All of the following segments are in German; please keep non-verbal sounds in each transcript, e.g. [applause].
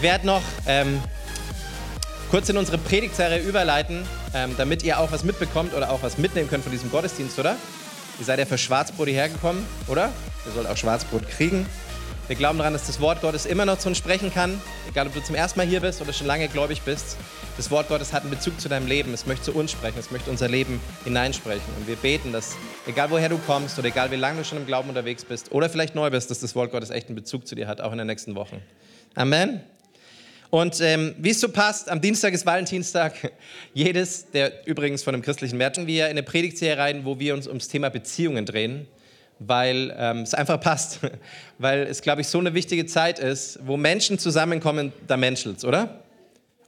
Ich werde noch ähm, kurz in unsere Predigtserie überleiten, ähm, damit ihr auch was mitbekommt oder auch was mitnehmen könnt von diesem Gottesdienst, oder? Ihr seid ja für Schwarzbrot hierher gekommen, oder? Ihr sollt auch Schwarzbrot kriegen. Wir glauben daran, dass das Wort Gottes immer noch zu uns sprechen kann, egal ob du zum ersten Mal hier bist oder schon lange gläubig bist. Das Wort Gottes hat einen Bezug zu deinem Leben. Es möchte zu uns sprechen, es möchte unser Leben hineinsprechen. Und wir beten, dass egal woher du kommst oder egal wie lange du schon im Glauben unterwegs bist oder vielleicht neu bist, dass das Wort Gottes echt einen Bezug zu dir hat, auch in den nächsten Wochen. Amen. Und ähm, wie es so passt, am Dienstag ist Valentinstag. [laughs] Jedes, der übrigens von einem christlichen Märchen, wir in eine Predigtserie rein, wo wir uns ums Thema Beziehungen drehen, weil ähm, es einfach [laughs] passt. weil es, glaube ich, so eine wichtige Zeit ist, wo Menschen zusammenkommen, da menschelt's, oder?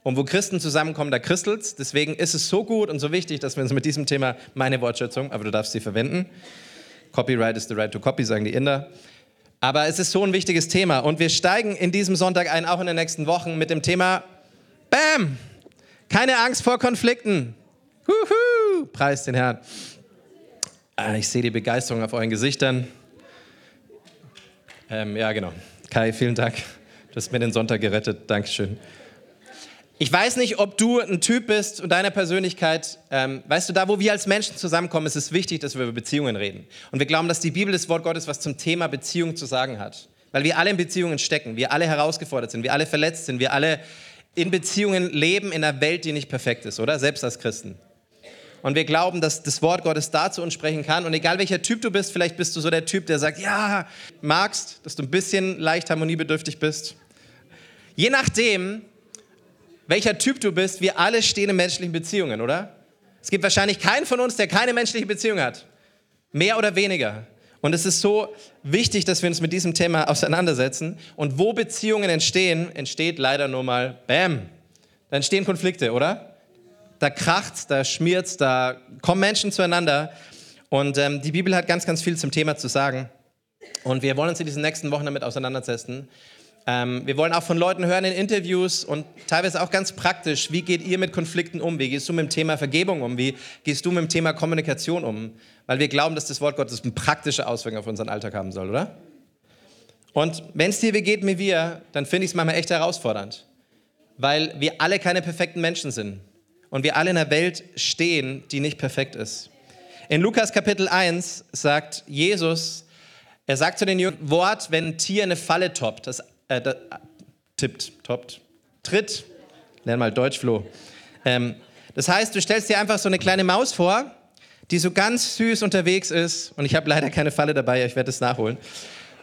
Und wo Christen zusammenkommen, da christelt's. Deswegen ist es so gut und so wichtig, dass wir uns mit diesem Thema, meine Wortschätzung, aber du darfst sie verwenden. Copyright is the right to copy, sagen die Inder. Aber es ist so ein wichtiges Thema und wir steigen in diesem Sonntag ein, auch in den nächsten Wochen, mit dem Thema Bam! Keine Angst vor Konflikten. Huhu! Preis den Herrn. Ah, ich sehe die Begeisterung auf euren Gesichtern. Ähm, ja, genau. Kai, vielen Dank. Du hast mir den Sonntag gerettet. Dankeschön. Ich weiß nicht, ob du ein Typ bist und deiner Persönlichkeit, ähm, weißt du, da wo wir als Menschen zusammenkommen, ist es wichtig, dass wir über Beziehungen reden. Und wir glauben, dass die Bibel, das Wort Gottes, was zum Thema Beziehung zu sagen hat. Weil wir alle in Beziehungen stecken, wir alle herausgefordert sind, wir alle verletzt sind, wir alle in Beziehungen leben in einer Welt, die nicht perfekt ist, oder? Selbst als Christen. Und wir glauben, dass das Wort Gottes da zu uns sprechen kann. Und egal welcher Typ du bist, vielleicht bist du so der Typ, der sagt, ja, magst, dass du ein bisschen leicht harmoniebedürftig bist. Je nachdem, welcher Typ du bist, wir alle stehen in menschlichen Beziehungen, oder? Es gibt wahrscheinlich keinen von uns, der keine menschliche Beziehung hat. Mehr oder weniger. Und es ist so wichtig, dass wir uns mit diesem Thema auseinandersetzen. Und wo Beziehungen entstehen, entsteht leider nur mal Bam. Da entstehen Konflikte, oder? Da kracht's, da schmiert's, da kommen Menschen zueinander. Und ähm, die Bibel hat ganz, ganz viel zum Thema zu sagen. Und wir wollen uns in diesen nächsten Wochen damit auseinandersetzen. Ähm, wir wollen auch von Leuten hören in Interviews und teilweise auch ganz praktisch, wie geht ihr mit Konflikten um? Wie gehst du mit dem Thema Vergebung um? Wie gehst du mit dem Thema Kommunikation um? Weil wir glauben, dass das Wort Gottes eine praktische Auswirkung auf unseren Alltag haben soll, oder? Und wenn es dir wie geht wie wir, dann finde ich es manchmal echt herausfordernd, weil wir alle keine perfekten Menschen sind und wir alle in einer Welt stehen, die nicht perfekt ist. In Lukas Kapitel 1 sagt Jesus, er sagt zu den Jüngern, Wort, wenn ein Tier eine Falle toppt, das äh, da, tippt, toppt, tritt. Lern mal Deutsch, Flo. Ähm, das heißt, du stellst dir einfach so eine kleine Maus vor, die so ganz süß unterwegs ist. Und ich habe leider keine Falle dabei, ich werde es nachholen.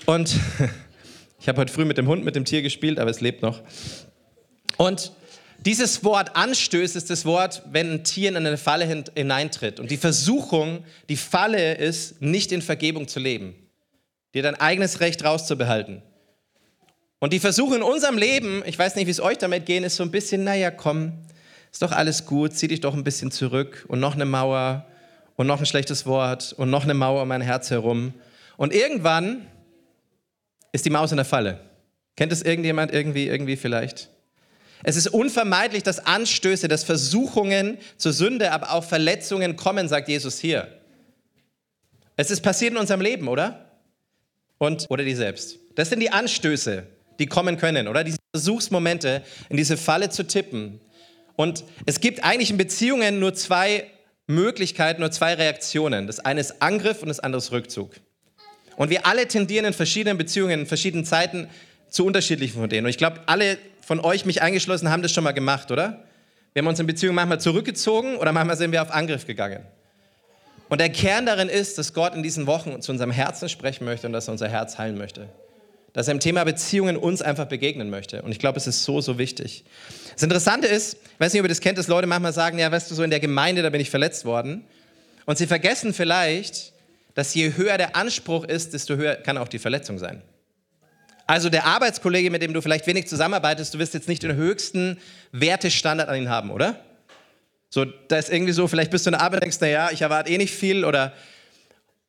Und [laughs] ich habe heute früh mit dem Hund, mit dem Tier gespielt, aber es lebt noch. Und dieses Wort anstößt ist das Wort, wenn ein Tier in eine Falle hineintritt. Und die Versuchung, die Falle ist, nicht in Vergebung zu leben, dir dein eigenes Recht rauszubehalten. Und die Versuche in unserem Leben, ich weiß nicht, wie es euch damit geht, ist so ein bisschen, naja, komm, ist doch alles gut, zieh dich doch ein bisschen zurück und noch eine Mauer und noch ein schlechtes Wort und noch eine Mauer um mein Herz herum. Und irgendwann ist die Maus in der Falle. Kennt es irgendjemand irgendwie, irgendwie vielleicht? Es ist unvermeidlich, dass Anstöße, dass Versuchungen zur Sünde, aber auch Verletzungen kommen, sagt Jesus hier. Es ist passiert in unserem Leben, oder? Und, oder die selbst. Das sind die Anstöße, die kommen können, oder? Diese Versuchsmomente, in diese Falle zu tippen. Und es gibt eigentlich in Beziehungen nur zwei Möglichkeiten, nur zwei Reaktionen. Das eine ist Angriff und das andere ist Rückzug. Und wir alle tendieren in verschiedenen Beziehungen, in verschiedenen Zeiten zu unterschiedlichen von denen. Und ich glaube, alle von euch, mich eingeschlossen, haben das schon mal gemacht, oder? Wir haben uns in Beziehungen manchmal zurückgezogen oder manchmal sind wir auf Angriff gegangen. Und der Kern darin ist, dass Gott in diesen Wochen zu unserem Herzen sprechen möchte und dass er unser Herz heilen möchte dass er im Thema Beziehungen uns einfach begegnen möchte. Und ich glaube, es ist so, so wichtig. Das Interessante ist, ich weiß nicht, ob ihr das kennt, dass Leute manchmal sagen, ja, weißt du, so in der Gemeinde, da bin ich verletzt worden. Und sie vergessen vielleicht, dass je höher der Anspruch ist, desto höher kann auch die Verletzung sein. Also der Arbeitskollege, mit dem du vielleicht wenig zusammenarbeitest, du wirst jetzt nicht den höchsten Wertestandard an ihn haben, oder? So, da ist irgendwie so, vielleicht bist du in der Arbeit und denkst, naja, ich erwarte eh nicht viel oder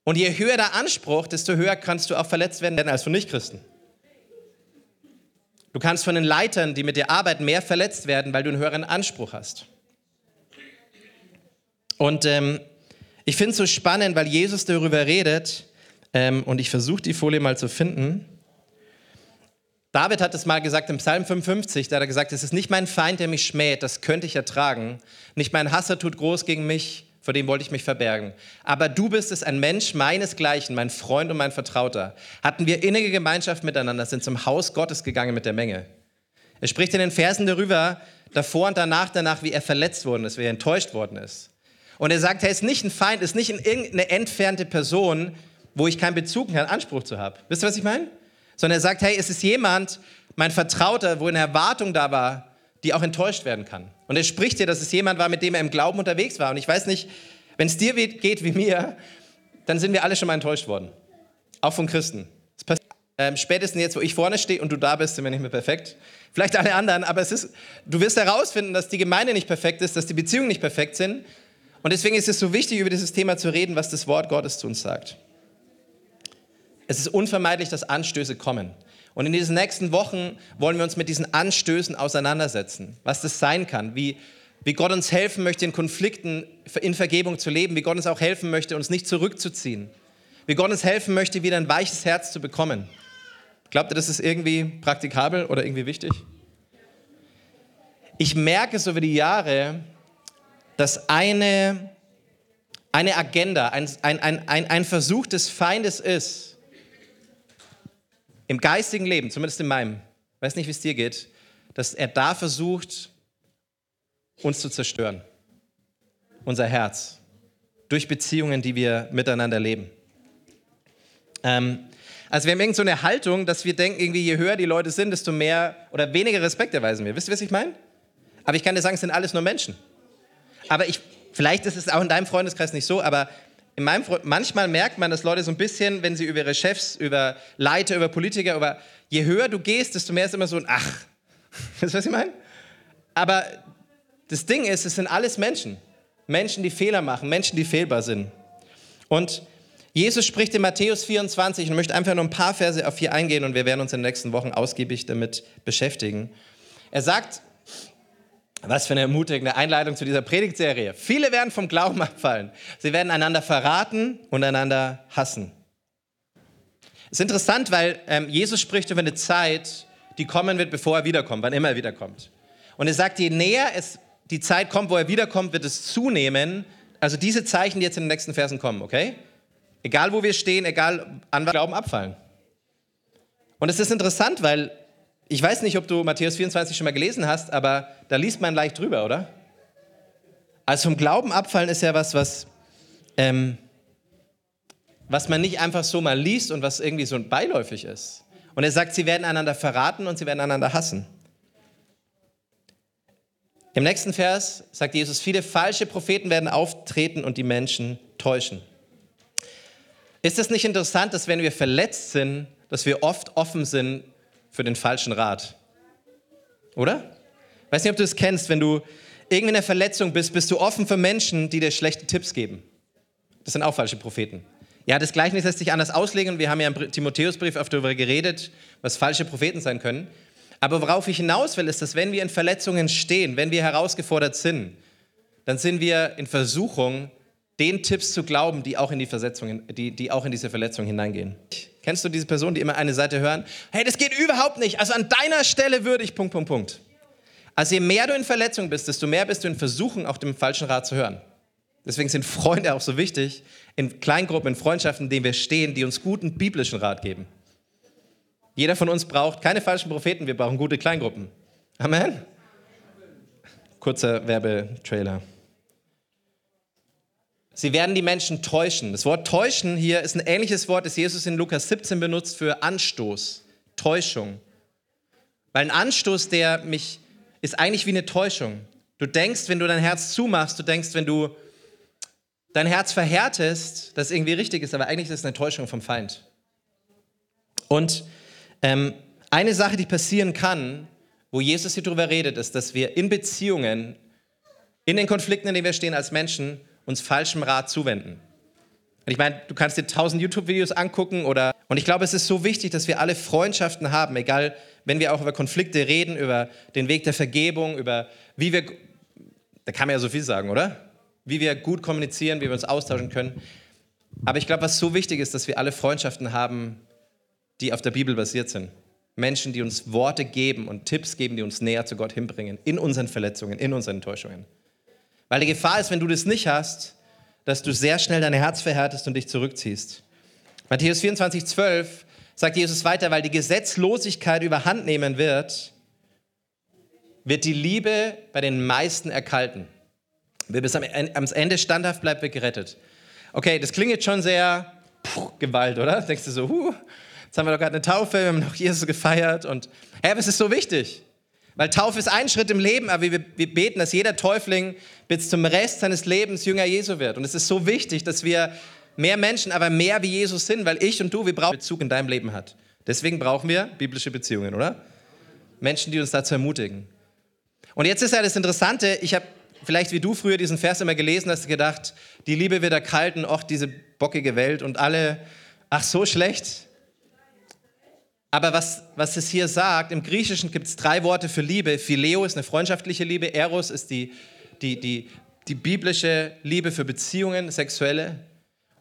und je höher der Anspruch, desto höher kannst du auch verletzt werden als von Nichtchristen. Du kannst von den Leitern, die mit dir arbeiten, mehr verletzt werden, weil du einen höheren Anspruch hast. Und ähm, ich finde es so spannend, weil Jesus darüber redet, ähm, und ich versuche die Folie mal zu finden. David hat es mal gesagt im Psalm 55, da hat er gesagt, es ist nicht mein Feind, der mich schmäht, das könnte ich ertragen. Nicht mein Hasser tut groß gegen mich, vor dem wollte ich mich verbergen. Aber du bist es, ein Mensch meinesgleichen, mein Freund und mein Vertrauter. Hatten wir innige Gemeinschaft miteinander, sind zum Haus Gottes gegangen mit der Menge. Er spricht in den Versen darüber, davor und danach, danach, wie er verletzt worden ist, wie er enttäuscht worden ist. Und er sagt, er ist nicht ein Feind, ist nicht irgendeine entfernte Person, wo ich keinen Bezug, keinen Anspruch zu habe. Wisst ihr, was ich meine? sondern er sagt, hey, es ist jemand, mein Vertrauter, wo eine Erwartung da war, die auch enttäuscht werden kann. Und er spricht hier, dass es jemand war, mit dem er im Glauben unterwegs war. Und ich weiß nicht, wenn es dir geht wie mir, dann sind wir alle schon mal enttäuscht worden. Auch von Christen. Ähm, spätestens jetzt, wo ich vorne stehe und du da bist, sind wir nicht mehr perfekt. Vielleicht alle anderen, aber es ist, du wirst herausfinden, dass die Gemeinde nicht perfekt ist, dass die Beziehungen nicht perfekt sind. Und deswegen ist es so wichtig, über dieses Thema zu reden, was das Wort Gottes zu uns sagt. Es ist unvermeidlich, dass Anstöße kommen. Und in diesen nächsten Wochen wollen wir uns mit diesen Anstößen auseinandersetzen, was das sein kann, wie, wie Gott uns helfen möchte, in Konflikten in Vergebung zu leben, wie Gott uns auch helfen möchte, uns nicht zurückzuziehen, wie Gott uns helfen möchte, wieder ein weiches Herz zu bekommen. Glaubt ihr, das ist irgendwie praktikabel oder irgendwie wichtig? Ich merke so über die Jahre, dass eine, eine Agenda, ein, ein, ein, ein Versuch des Feindes ist, im geistigen Leben, zumindest in meinem, weiß nicht, wie es dir geht, dass er da versucht, uns zu zerstören. Unser Herz. Durch Beziehungen, die wir miteinander leben. Ähm, also wir haben irgend so eine Haltung, dass wir denken, irgendwie je höher die Leute sind, desto mehr oder weniger Respekt erweisen wir. Wisst ihr, was ich meine? Aber ich kann dir sagen, es sind alles nur Menschen. Aber ich, vielleicht ist es auch in deinem Freundeskreis nicht so, aber in meinem Freund, manchmal merkt man, dass Leute so ein bisschen, wenn sie über ihre Chefs, über Leiter, über Politiker, über je höher du gehst, desto mehr ist immer so ein Ach. [laughs] Weißt du, was ich meine? Aber das Ding ist, es sind alles Menschen. Menschen, die Fehler machen, Menschen, die fehlbar sind. Und Jesus spricht in Matthäus 24, und möchte einfach nur ein paar Verse auf hier eingehen und wir werden uns in den nächsten Wochen ausgiebig damit beschäftigen. Er sagt, was für eine ermutigende Einleitung zu dieser Predigtserie. Viele werden vom Glauben abfallen. Sie werden einander verraten und einander hassen. Es ist interessant, weil ähm, Jesus spricht über eine Zeit, die kommen wird, bevor er wiederkommt, wann immer er wiederkommt. Und er sagt, je näher es die Zeit kommt, wo er wiederkommt, wird es zunehmen. Also diese Zeichen, die jetzt in den nächsten Versen kommen, okay? Egal wo wir stehen, egal an was Glauben abfallen. Und es ist interessant, weil ich weiß nicht, ob du Matthäus 24 schon mal gelesen hast, aber da liest man leicht drüber, oder? Also vom Glauben abfallen ist ja was, was, ähm, was man nicht einfach so mal liest und was irgendwie so beiläufig ist. Und er sagt, sie werden einander verraten und sie werden einander hassen. Im nächsten Vers sagt Jesus, viele falsche Propheten werden auftreten und die Menschen täuschen. Ist es nicht interessant, dass wenn wir verletzt sind, dass wir oft offen sind für den falschen Rat. Oder? Weiß nicht, ob du es kennst, wenn du irgendwie in der Verletzung bist, bist du offen für Menschen, die dir schlechte Tipps geben. Das sind auch falsche Propheten. Ja, das Gleichnis lässt sich anders auslegen. Wir haben ja im Timotheusbrief oft darüber geredet, was falsche Propheten sein können. Aber worauf ich hinaus will, ist, dass wenn wir in Verletzungen stehen, wenn wir herausgefordert sind, dann sind wir in Versuchung, den Tipps zu glauben, die auch in, die Versetzungen, die, die auch in diese Verletzung hineingehen. Kennst du diese Person, die immer eine Seite hören? Hey, das geht überhaupt nicht. Also an deiner Stelle würde ich Punkt, Punkt, Punkt. Also je mehr du in Verletzung bist, desto mehr bist du in Versuchen, auch dem falschen Rat zu hören. Deswegen sind Freunde auch so wichtig, in Kleingruppen, in Freundschaften, in denen wir stehen, die uns guten biblischen Rat geben. Jeder von uns braucht keine falschen Propheten, wir brauchen gute Kleingruppen. Amen. Kurzer Werbetrailer. Sie werden die Menschen täuschen. Das Wort täuschen hier ist ein ähnliches Wort, das Jesus in Lukas 17 benutzt für Anstoß, Täuschung. Weil ein Anstoß, der mich, ist eigentlich wie eine Täuschung. Du denkst, wenn du dein Herz zumachst, du denkst, wenn du dein Herz verhärtest, dass irgendwie richtig ist, aber eigentlich ist es eine Täuschung vom Feind. Und ähm, eine Sache, die passieren kann, wo Jesus hier drüber redet, ist, dass wir in Beziehungen, in den Konflikten, in denen wir stehen als Menschen, uns falschem Rat zuwenden. Und ich meine, du kannst dir tausend YouTube-Videos angucken oder, und ich glaube, es ist so wichtig, dass wir alle Freundschaften haben, egal, wenn wir auch über Konflikte reden, über den Weg der Vergebung, über wie wir, da kann man ja so viel sagen, oder? Wie wir gut kommunizieren, wie wir uns austauschen können. Aber ich glaube, was so wichtig ist, dass wir alle Freundschaften haben, die auf der Bibel basiert sind. Menschen, die uns Worte geben und Tipps geben, die uns näher zu Gott hinbringen, in unseren Verletzungen, in unseren Enttäuschungen. Weil die Gefahr ist, wenn du das nicht hast, dass du sehr schnell dein Herz verhärtest und dich zurückziehst. Matthäus 24, 12 sagt Jesus weiter, weil die Gesetzlosigkeit überhand nehmen wird, wird die Liebe bei den meisten erkalten. Wer bis am Ende standhaft bleibt, wird gerettet. Okay, das klingt jetzt schon sehr puh, Gewalt, oder? Denkst du so, huh, jetzt haben wir doch gerade eine Taufe, wir haben noch Jesus gefeiert und hey, aber es ist so wichtig. Weil Taufe ist ein Schritt im Leben, aber wir, wir beten, dass jeder Täufling bis zum Rest seines Lebens Jünger Jesu wird. Und es ist so wichtig, dass wir mehr Menschen, aber mehr wie Jesus sind, weil ich und du, wir brauchen Bezug in deinem Leben hat. Deswegen brauchen wir biblische Beziehungen, oder? Menschen, die uns dazu ermutigen. Und jetzt ist ja das Interessante, ich habe vielleicht wie du früher diesen Vers immer gelesen hast, gedacht, die Liebe wird erkalten, auch diese bockige Welt und alle, ach so schlecht. Aber was, was es hier sagt, im Griechischen gibt es drei Worte für Liebe. Phileo ist eine freundschaftliche Liebe, Eros ist die, die, die, die biblische Liebe für Beziehungen, sexuelle.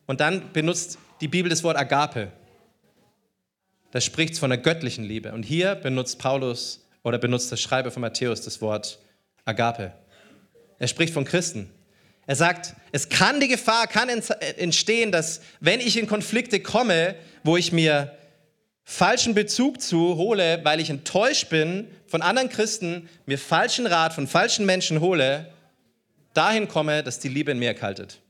Und dann benutzt die Bibel das Wort Agape. Da spricht es von der göttlichen Liebe. Und hier benutzt Paulus oder benutzt der Schreiber von Matthäus das Wort Agape. Er spricht von Christen. Er sagt, es kann die Gefahr, kann entstehen, dass wenn ich in Konflikte komme, wo ich mir falschen Bezug zu hole, weil ich enttäuscht bin von anderen Christen, mir falschen Rat von falschen Menschen hole, dahin komme, dass die Liebe in mir erkaltet.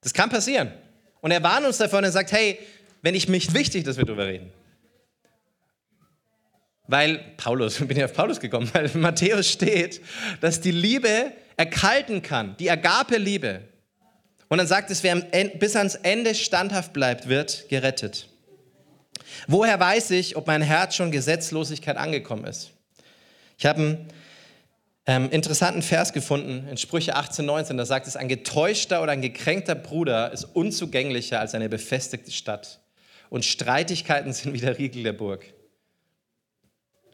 Das kann passieren. Und er warnt uns davon und sagt, hey, wenn ich mich wichtig, dass wir darüber reden. Weil Paulus, [laughs] bin ich auf Paulus gekommen, weil Matthäus steht, dass die Liebe erkalten kann, die Agape-Liebe. Und dann sagt es, wer bis ans Ende standhaft bleibt, wird gerettet. Woher weiß ich, ob mein Herz schon Gesetzlosigkeit angekommen ist? Ich habe einen ähm, interessanten Vers gefunden in Sprüche 18, 19. Da sagt es, ein getäuschter oder ein gekränkter Bruder ist unzugänglicher als eine befestigte Stadt. Und Streitigkeiten sind wie der Riegel der Burg.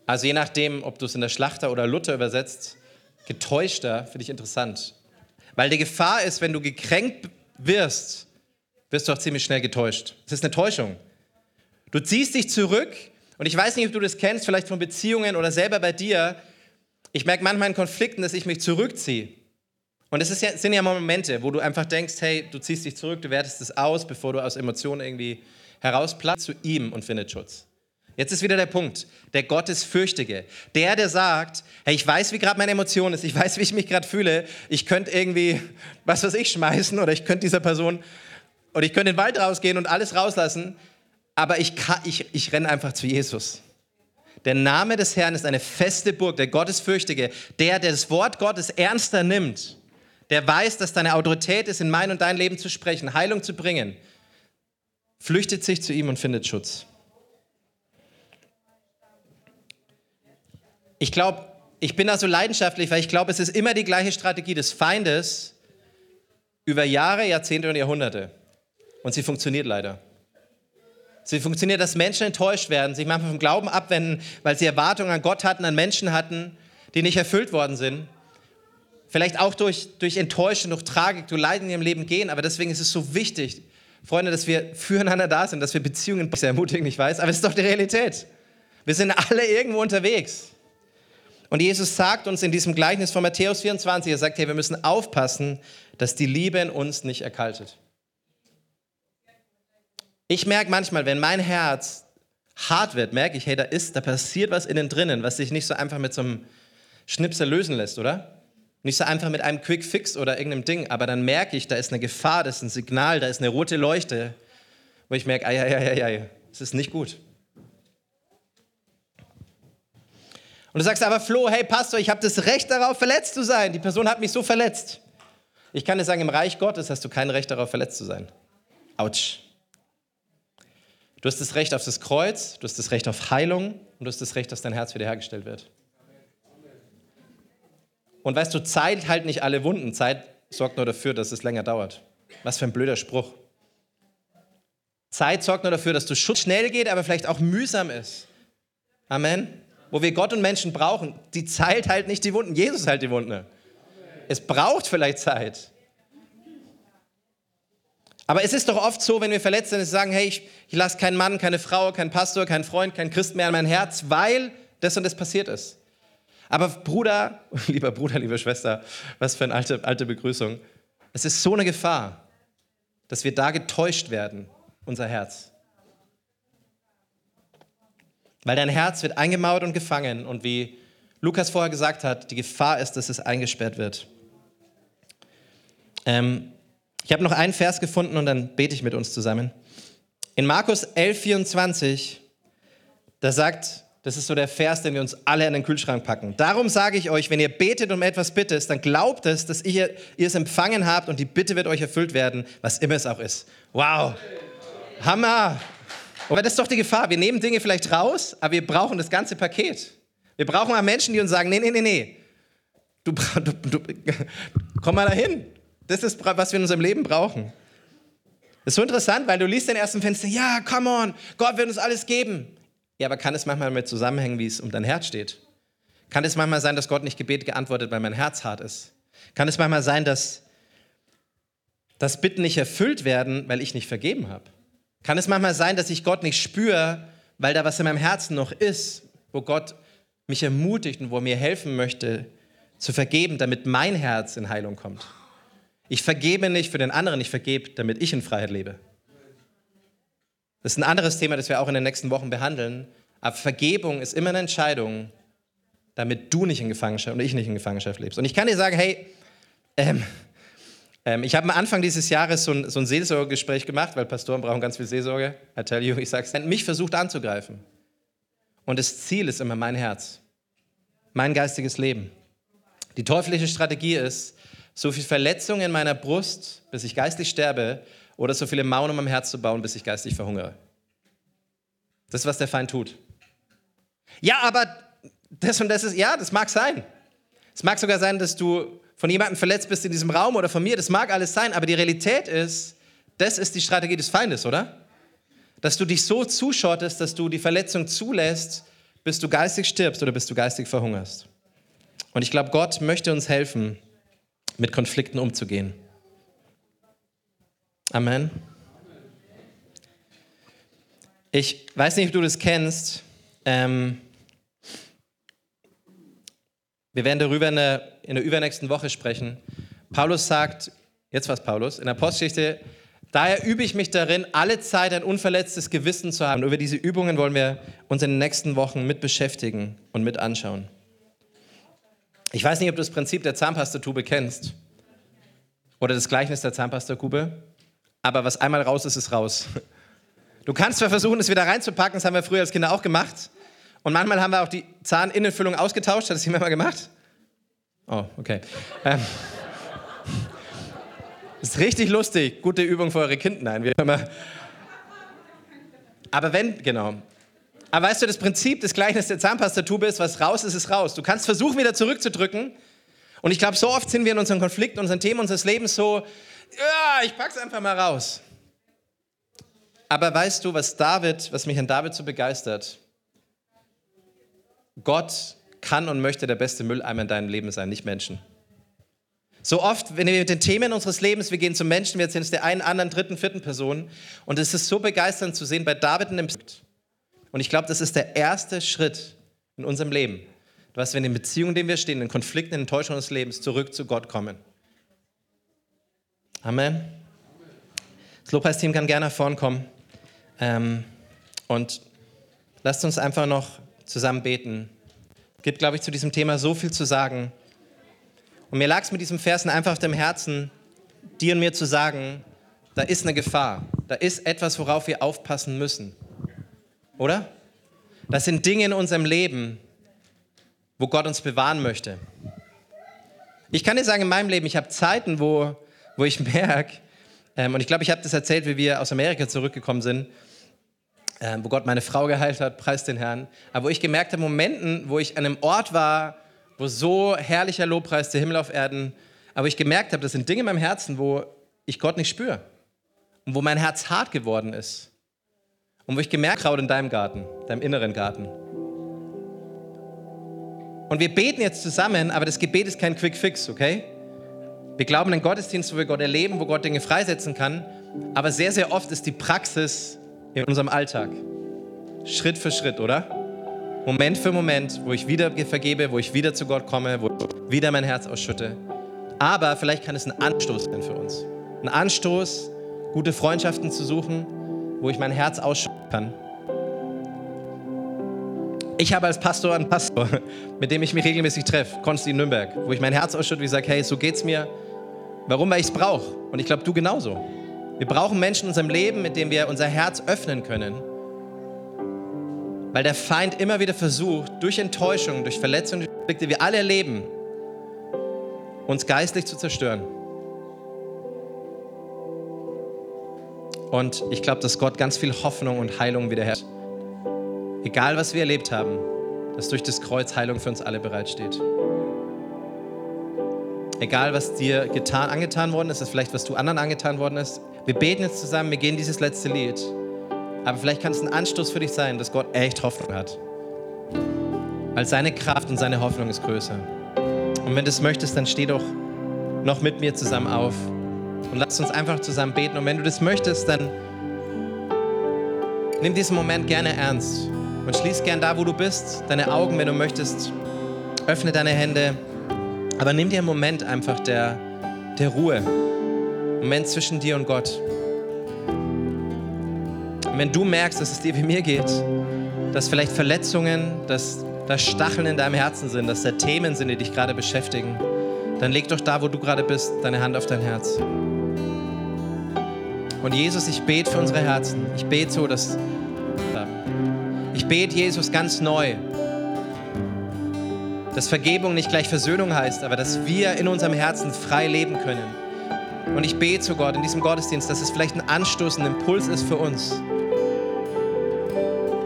Also je nachdem, ob du es in der Schlachter oder Luther übersetzt, getäuschter finde ich interessant. Weil die Gefahr ist, wenn du gekränkt wirst, wirst du auch ziemlich schnell getäuscht. Es ist eine Täuschung. Du ziehst dich zurück und ich weiß nicht, ob du das kennst, vielleicht von Beziehungen oder selber bei dir. Ich merke manchmal in Konflikten, dass ich mich zurückziehe. Und es ja, sind ja Momente, wo du einfach denkst, hey, du ziehst dich zurück, du wertest es aus, bevor du aus Emotionen irgendwie herausplatzt zu ihm und findet Schutz. Jetzt ist wieder der Punkt. Der Gottesfürchtige. Der, der sagt, hey, ich weiß, wie gerade meine Emotion ist, ich weiß, wie ich mich gerade fühle, ich könnte irgendwie, was weiß ich, schmeißen oder ich könnte dieser Person, oder ich könnte in den Wald rausgehen und alles rauslassen, aber ich, ich, ich renne einfach zu Jesus. Der Name des Herrn ist eine feste Burg, der Gottesfürchtige, der, der das Wort Gottes ernster nimmt, der weiß, dass deine Autorität ist, in mein und dein Leben zu sprechen, Heilung zu bringen, flüchtet sich zu ihm und findet Schutz. Ich glaube, ich bin da so leidenschaftlich, weil ich glaube, es ist immer die gleiche Strategie des Feindes über Jahre, Jahrzehnte und Jahrhunderte. Und sie funktioniert leider. Sie funktioniert, dass Menschen enttäuscht werden, sich manchmal vom Glauben abwenden, weil sie Erwartungen an Gott hatten, an Menschen hatten, die nicht erfüllt worden sind. Vielleicht auch durch, durch Enttäuschung, durch Tragik, durch Leiden in ihrem Leben gehen. Aber deswegen ist es so wichtig, Freunde, dass wir füreinander da sind, dass wir Beziehungen [laughs] sehr ermutigen, ich weiß, aber es ist doch die Realität. Wir sind alle irgendwo unterwegs. Und Jesus sagt uns in diesem Gleichnis von Matthäus 24, er sagt, hey, wir müssen aufpassen, dass die Liebe in uns nicht erkaltet. Ich merke manchmal, wenn mein Herz hart wird, merke ich, hey, da ist, da passiert was innen drinnen, was sich nicht so einfach mit so einem Schnipsel lösen lässt, oder? Nicht so einfach mit einem Quick Fix oder irgendeinem Ding, aber dann merke ich, da ist eine Gefahr, da ist ein Signal, da ist eine rote Leuchte, wo ich merke, ei, ei, ei, ei, es ist nicht gut. Und du sagst aber, Flo, hey Pastor, ich habe das Recht darauf, verletzt zu sein. Die Person hat mich so verletzt. Ich kann dir sagen, im Reich Gottes hast du kein Recht darauf, verletzt zu sein. Autsch. Du hast das Recht auf das Kreuz, du hast das Recht auf Heilung und du hast das Recht, dass dein Herz wiederhergestellt wird. Und weißt du, Zeit halt nicht alle Wunden. Zeit sorgt nur dafür, dass es länger dauert. Was für ein blöder Spruch. Zeit sorgt nur dafür, dass du Schutz schnell geht, aber vielleicht auch mühsam ist. Amen. Wo wir Gott und Menschen brauchen. Die Zeit halt nicht die Wunden. Jesus halt die Wunden. Es braucht vielleicht Zeit. Aber es ist doch oft so, wenn wir verletzt sind, dass wir sagen, hey, ich, ich lasse keinen Mann, keine Frau, keinen Pastor, keinen Freund, keinen Christ mehr an mein Herz, weil das und das passiert ist. Aber Bruder, [laughs] lieber Bruder, liebe Schwester, was für eine alte, alte Begrüßung. Es ist so eine Gefahr, dass wir da getäuscht werden, unser Herz. Weil dein Herz wird eingemauert und gefangen und wie Lukas vorher gesagt hat, die Gefahr ist, dass es eingesperrt wird. Ähm, ich habe noch einen Vers gefunden und dann bete ich mit uns zusammen. In Markus 11, 24, da sagt, das ist so der Vers, den wir uns alle in den Kühlschrank packen. Darum sage ich euch, wenn ihr betet um etwas bittet, dann glaubt es, dass ihr, ihr es empfangen habt und die Bitte wird euch erfüllt werden, was immer es auch ist. Wow. Hammer. Aber das ist doch die Gefahr. Wir nehmen Dinge vielleicht raus, aber wir brauchen das ganze Paket. Wir brauchen mal Menschen, die uns sagen, nee, nee, nee, nee. Du, du, du, [laughs] komm mal dahin. Das ist, was wir in unserem Leben brauchen. Das ist so interessant, weil du liest den ersten Fenster, ja, come on, Gott wird uns alles geben. Ja, aber kann es manchmal mit zusammenhängen, wie es um dein Herz steht? Kann es manchmal sein, dass Gott nicht Gebet geantwortet, weil mein Herz hart ist? Kann es manchmal sein, dass, dass Bitten nicht erfüllt werden, weil ich nicht vergeben habe? Kann es manchmal sein, dass ich Gott nicht spüre, weil da was in meinem Herzen noch ist, wo Gott mich ermutigt und wo er mir helfen möchte, zu vergeben, damit mein Herz in Heilung kommt? Ich vergebe nicht für den anderen, ich vergebe, damit ich in Freiheit lebe. Das ist ein anderes Thema, das wir auch in den nächsten Wochen behandeln. Aber Vergebung ist immer eine Entscheidung, damit du nicht in Gefangenschaft und ich nicht in Gefangenschaft lebst. Und ich kann dir sagen, hey, ähm, ähm, ich habe am Anfang dieses Jahres so ein, so ein Seelsorgegespräch gemacht, weil Pastoren brauchen ganz viel Seelsorge. I tell you, ich sage es, mich versucht anzugreifen. Und das Ziel ist immer mein Herz, mein geistiges Leben. Die teuflische Strategie ist, so viel Verletzung in meiner Brust, bis ich geistlich sterbe, oder so viele Mauern um mein Herz zu bauen, bis ich geistig verhungere. Das ist, was der Feind tut. Ja, aber das und das ist, ja, das mag sein. Es mag sogar sein, dass du von jemandem verletzt bist in diesem Raum oder von mir, das mag alles sein, aber die Realität ist, das ist die Strategie des Feindes, oder? Dass du dich so zuschottest, dass du die Verletzung zulässt, bis du geistig stirbst oder bis du geistig verhungerst. Und ich glaube, Gott möchte uns helfen, mit Konflikten umzugehen. Amen. Ich weiß nicht, ob du das kennst. Ähm, wir werden darüber in der, in der übernächsten Woche sprechen. Paulus sagt, jetzt was Paulus, in der Postgeschichte, daher übe ich mich darin, alle Zeit ein unverletztes Gewissen zu haben. Und über diese Übungen wollen wir uns in den nächsten Wochen mit beschäftigen und mit anschauen. Ich weiß nicht, ob du das Prinzip der Zahnpastatube kennst oder das Gleichnis der Zahnpastakube, aber was einmal raus ist, ist raus. Du kannst zwar versuchen, es wieder reinzupacken, das haben wir früher als Kinder auch gemacht. Und manchmal haben wir auch die Zahninnenfüllung ausgetauscht. Hat das jemand mal gemacht? Oh, okay. Ähm, ist richtig lustig. Gute Übung für eure Kinder. Nein, wir immer. Aber wenn, genau. Aber weißt du, das Prinzip des Gleichnisses der Zahnpastatube ist, was raus ist, ist raus. Du kannst versuchen, wieder zurückzudrücken. Und ich glaube, so oft sind wir in unseren Konflikten, unseren Themen unseres Lebens so, ja, ich pack's einfach mal raus. Aber weißt du, was David, was mich an David so begeistert? Gott kann und möchte der beste Mülleimer in deinem Leben sein, nicht Menschen. So oft, wenn wir mit den Themen unseres Lebens, wir gehen zu Menschen, wir erzählen es der einen, anderen, dritten, vierten Person. Und es ist so begeisternd zu sehen bei David in dem und ich glaube, das ist der erste Schritt in unserem Leben, dass wir in den Beziehungen, in denen wir stehen, in den Konflikten, in den Enttäuschungen des Lebens zurück zu Gott kommen. Amen. Das Lobpreisteam kann gerne nach vorn kommen. Ähm, und lasst uns einfach noch zusammen beten. Es gibt, glaube ich, zu diesem Thema so viel zu sagen. Und mir lag es mit diesen Versen einfach auf dem Herzen, dir und mir zu sagen, da ist eine Gefahr. Da ist etwas, worauf wir aufpassen müssen. Oder? Das sind Dinge in unserem Leben, wo Gott uns bewahren möchte. Ich kann dir sagen, in meinem Leben, ich habe Zeiten, wo, wo ich [laughs] merke, ähm, und ich glaube, ich habe das erzählt, wie wir aus Amerika zurückgekommen sind, ähm, wo Gott meine Frau geheilt hat, preis den Herrn. Aber wo ich gemerkt habe, Momenten, wo ich an einem Ort war, wo so herrlicher Lobpreis der Himmel auf Erden, aber ich gemerkt habe, das sind Dinge in meinem Herzen, wo ich Gott nicht spüre und wo mein Herz hart geworden ist. Und wo ich gemerkt habe, in deinem Garten, deinem inneren Garten. Und wir beten jetzt zusammen, aber das Gebet ist kein Quick Fix, okay? Wir glauben an Gottesdienst, wo wir Gott erleben, wo Gott Dinge freisetzen kann. Aber sehr, sehr oft ist die Praxis in unserem Alltag. Schritt für Schritt, oder? Moment für Moment, wo ich wieder vergebe, wo ich wieder zu Gott komme, wo ich wieder mein Herz ausschütte. Aber vielleicht kann es ein Anstoß sein für uns. Ein Anstoß, gute Freundschaften zu suchen, wo ich mein Herz ausschütten kann. Ich habe als Pastor einen Pastor, [laughs] mit dem ich mich regelmäßig treffe, Konsti Nürnberg, wo ich mein Herz ausschütte, wie ich sage, hey, so geht's mir. Warum? Weil ich es brauche. Und ich glaube, du genauso. Wir brauchen Menschen in unserem Leben, mit denen wir unser Herz öffnen können. Weil der Feind immer wieder versucht, durch Enttäuschung, durch Verletzungen, durch Konflikte, die wir alle erleben, uns geistlich zu zerstören. Und ich glaube, dass Gott ganz viel Hoffnung und Heilung wiederherstellt. Egal, was wir erlebt haben, dass durch das Kreuz Heilung für uns alle bereitsteht. Egal, was dir getan, angetan worden ist, ist vielleicht, was du anderen angetan worden ist. Wir beten jetzt zusammen, wir gehen dieses letzte Lied. Aber vielleicht kann es ein Anstoß für dich sein, dass Gott echt Hoffnung hat. Weil seine Kraft und seine Hoffnung ist größer. Und wenn du es möchtest, dann steh doch noch mit mir zusammen auf und lass uns einfach zusammen beten. Und wenn du das möchtest, dann nimm diesen Moment gerne ernst und schließ gern da, wo du bist, deine Augen, wenn du möchtest. Öffne deine Hände, aber nimm dir einen Moment einfach der, der Ruhe. Moment zwischen dir und Gott. Und wenn du merkst, dass es dir wie mir geht, dass vielleicht Verletzungen, dass da Stacheln in deinem Herzen sind, dass da Themen sind, die dich gerade beschäftigen, dann leg doch da, wo du gerade bist, deine Hand auf dein Herz. Und Jesus, ich bete für unsere Herzen. Ich bete so, dass ich bete Jesus ganz neu, dass Vergebung nicht gleich Versöhnung heißt, aber dass wir in unserem Herzen frei leben können. Und ich bete zu Gott in diesem Gottesdienst, dass es vielleicht ein Anstoß, ein Impuls ist für uns,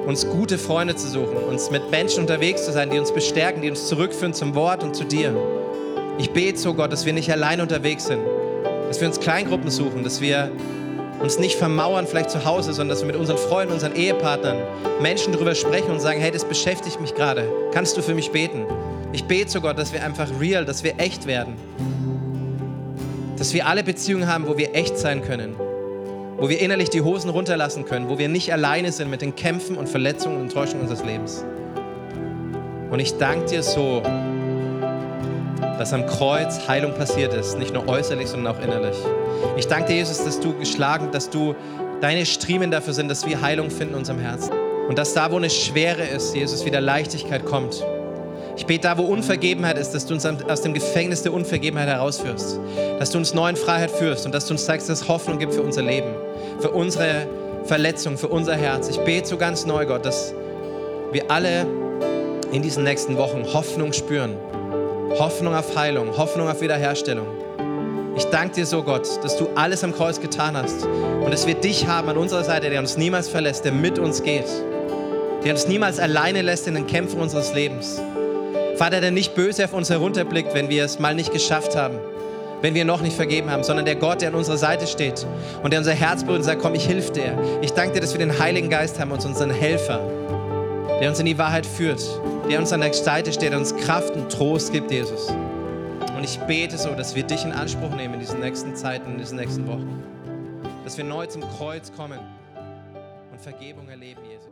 uns gute Freunde zu suchen, uns mit Menschen unterwegs zu sein, die uns bestärken, die uns zurückführen zum Wort und zu dir. Ich bete zu Gott, dass wir nicht allein unterwegs sind, dass wir uns Kleingruppen suchen, dass wir uns nicht vermauern vielleicht zu Hause, sondern dass wir mit unseren Freunden, unseren Ehepartnern, Menschen darüber sprechen und sagen, hey, das beschäftigt mich gerade. Kannst du für mich beten? Ich bete zu Gott, dass wir einfach real, dass wir echt werden. Dass wir alle Beziehungen haben, wo wir echt sein können wo wir innerlich die Hosen runterlassen können, wo wir nicht alleine sind mit den Kämpfen und Verletzungen und Enttäuschungen unseres Lebens. Und ich danke dir so, dass am Kreuz Heilung passiert ist, nicht nur äußerlich, sondern auch innerlich. Ich danke dir, Jesus, dass du geschlagen, dass du deine Striemen dafür sind, dass wir Heilung finden in unserem Herzen. Und dass da, wo eine Schwere ist, Jesus, wieder Leichtigkeit kommt. Ich bete da, wo Unvergebenheit ist, dass du uns aus dem Gefängnis der Unvergebenheit herausführst. Dass du uns neu in Freiheit führst und dass du uns zeigst, dass es Hoffnung gibt für unser Leben, für unsere Verletzung, für unser Herz. Ich bete so ganz neu, Gott, dass wir alle in diesen nächsten Wochen Hoffnung spüren. Hoffnung auf Heilung, Hoffnung auf Wiederherstellung. Ich danke dir so, Gott, dass du alles am Kreuz getan hast und dass wir dich haben an unserer Seite, der uns niemals verlässt, der mit uns geht, der uns niemals alleine lässt in den Kämpfen unseres Lebens. Vater, der nicht böse auf uns herunterblickt, wenn wir es mal nicht geschafft haben, wenn wir noch nicht vergeben haben, sondern der Gott, der an unserer Seite steht und der unser Herz berührt und sagt, komm, ich hilf dir. Ich danke dir, dass wir den Heiligen Geist haben, uns unseren Helfer, der uns in die Wahrheit führt, der uns an der Seite steht, der uns Kraft und Trost gibt, Jesus. Und ich bete so, dass wir dich in Anspruch nehmen in diesen nächsten Zeiten, in diesen nächsten Wochen. Dass wir neu zum Kreuz kommen und Vergebung erleben, Jesus.